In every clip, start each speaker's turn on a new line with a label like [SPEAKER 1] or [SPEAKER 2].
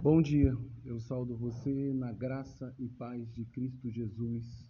[SPEAKER 1] Bom dia, eu saldo você na graça e paz de Cristo Jesus,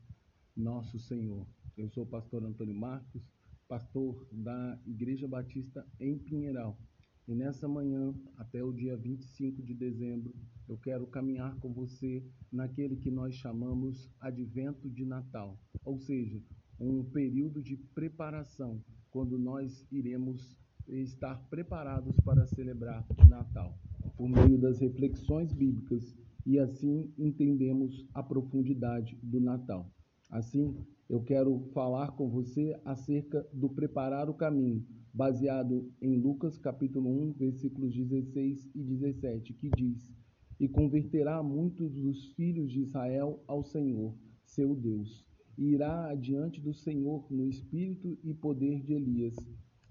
[SPEAKER 1] nosso Senhor. Eu sou o pastor Antônio Marcos, pastor da Igreja Batista em Pinheiral. E nessa manhã, até o dia 25 de dezembro, eu quero caminhar com você naquele que nós chamamos Advento de Natal, ou seja, um período de preparação, quando nós iremos estar preparados para celebrar Natal por meio das reflexões bíblicas e assim entendemos a profundidade do Natal. Assim, eu quero falar com você acerca do preparar o caminho, baseado em Lucas capítulo 1, versículos 16 e 17, que diz: "E converterá muitos dos filhos de Israel ao Senhor, seu Deus, e irá adiante do Senhor no espírito e poder de Elias,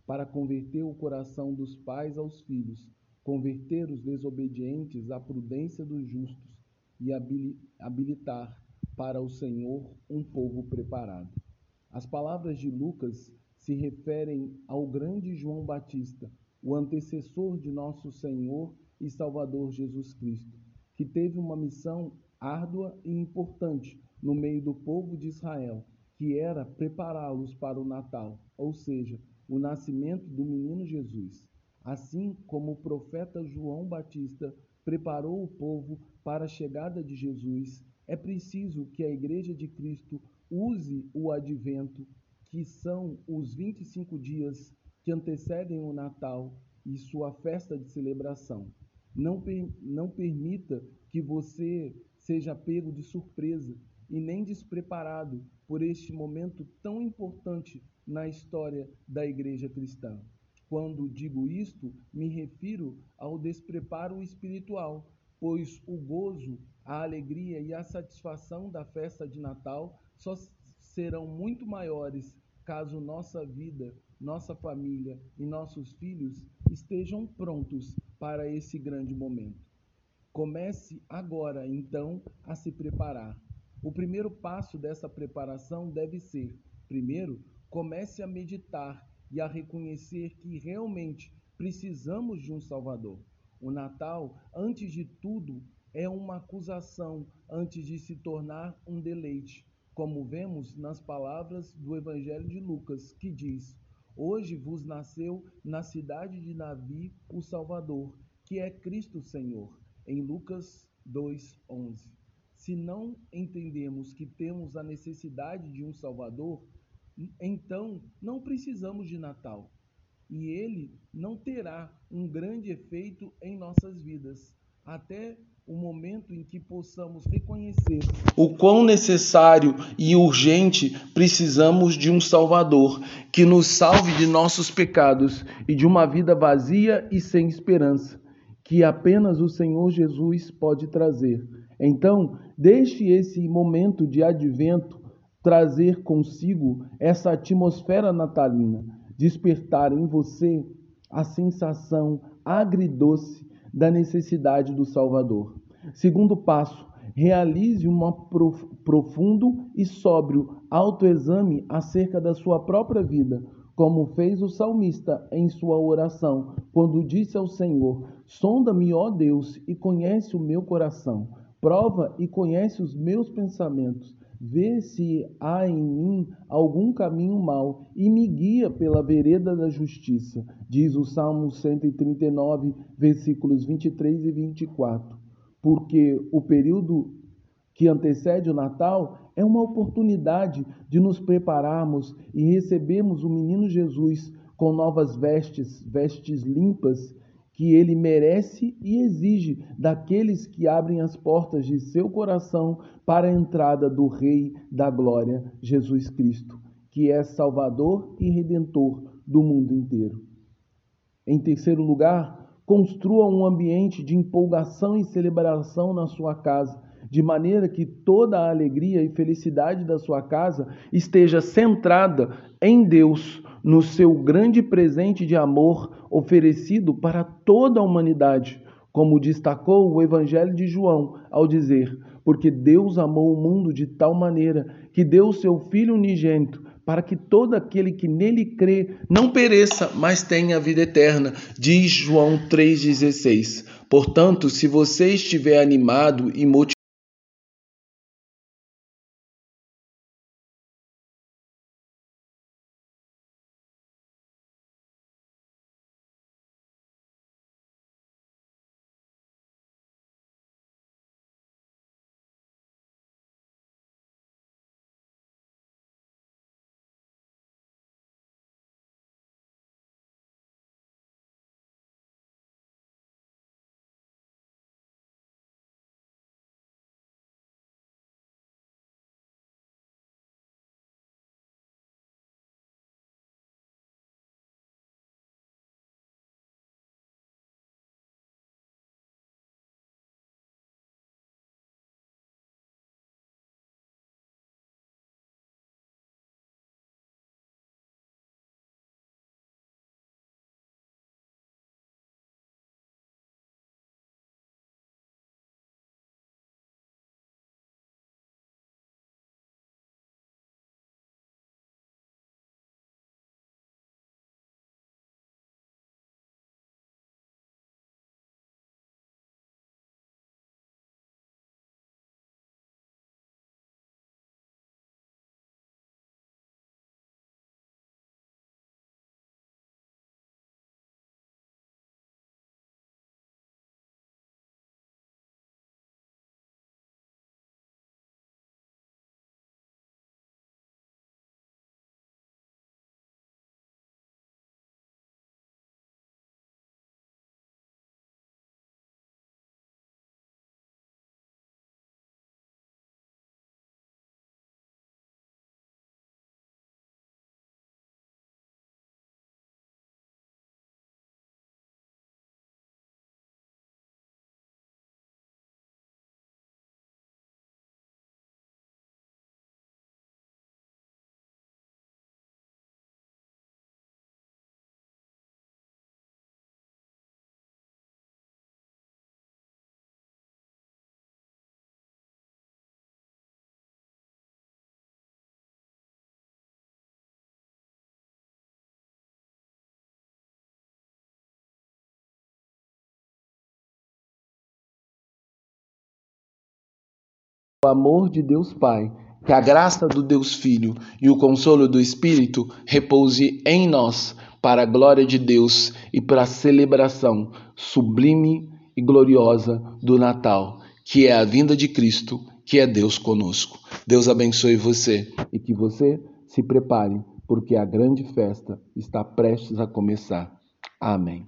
[SPEAKER 1] para converter o coração dos pais aos filhos, converter os desobedientes à prudência dos justos e habilitar para o Senhor um povo preparado. As palavras de Lucas se referem ao grande João Batista, o antecessor de nosso Senhor e Salvador Jesus Cristo, que teve uma missão árdua e importante no meio do povo de Israel, que era prepará-los para o Natal, ou seja, o nascimento do menino Jesus. Assim como o profeta João Batista preparou o povo para a chegada de Jesus, é preciso que a Igreja de Cristo use o advento, que são os 25 dias que antecedem o Natal e sua festa de celebração. Não, per não permita que você seja pego de surpresa e nem despreparado por este momento tão importante na história da Igreja cristã. Quando digo isto, me refiro ao despreparo espiritual, pois o gozo, a alegria e a satisfação da festa de Natal só serão muito maiores caso nossa vida, nossa família e nossos filhos estejam prontos para esse grande momento. Comece agora, então, a se preparar. O primeiro passo dessa preparação deve ser, primeiro, comece a meditar e a reconhecer que realmente precisamos de um Salvador. O Natal, antes de tudo, é uma acusação antes de se tornar um deleite, como vemos nas palavras do Evangelho de Lucas, que diz: Hoje vos nasceu na cidade de Davi o Salvador, que é Cristo Senhor, em Lucas 2:11. Se não entendemos que temos a necessidade de um Salvador, então não precisamos de Natal. E ele não terá um grande efeito em nossas vidas, até o momento em que possamos reconhecer o quão necessário e urgente precisamos de um Salvador que nos salve de nossos pecados e de uma vida vazia e sem esperança, que apenas o Senhor Jesus pode trazer. Então, deixe esse momento de advento trazer consigo essa atmosfera natalina, despertar em você a sensação agridoce da necessidade do Salvador. Segundo passo, realize um profundo e sóbrio autoexame acerca da sua própria vida, como fez o salmista em sua oração, quando disse ao Senhor: Sonda-me, ó Deus, e conhece o meu coração. Prova e conhece os meus pensamentos Vê se há em mim algum caminho mau e me guia pela vereda da justiça, diz o Salmo 139, versículos 23 e 24. Porque o período que antecede o Natal é uma oportunidade de nos prepararmos e recebermos o menino Jesus com novas vestes, vestes limpas que ele merece e exige daqueles que abrem as portas de seu coração para a entrada do Rei da Glória, Jesus Cristo, que é Salvador e Redentor do mundo inteiro. Em terceiro lugar, construa um ambiente de empolgação e celebração na sua casa, de maneira que toda a alegria e felicidade da sua casa esteja centrada em Deus, no seu grande presente de amor oferecido para toda a humanidade, como destacou o Evangelho de João ao dizer: Porque Deus amou o mundo de tal maneira que deu seu Filho unigênito, para que todo aquele que nele crê não pereça, mas tenha a vida eterna. Diz João 3,16. Portanto, se você estiver animado e motivado, o amor de Deus Pai, que a graça do Deus Filho e o consolo do Espírito repouse em nós, para a glória de Deus e para a celebração sublime e gloriosa do Natal, que é a vinda de Cristo, que é Deus conosco. Deus abençoe você e que você se prepare, porque a grande festa está prestes a começar. Amém.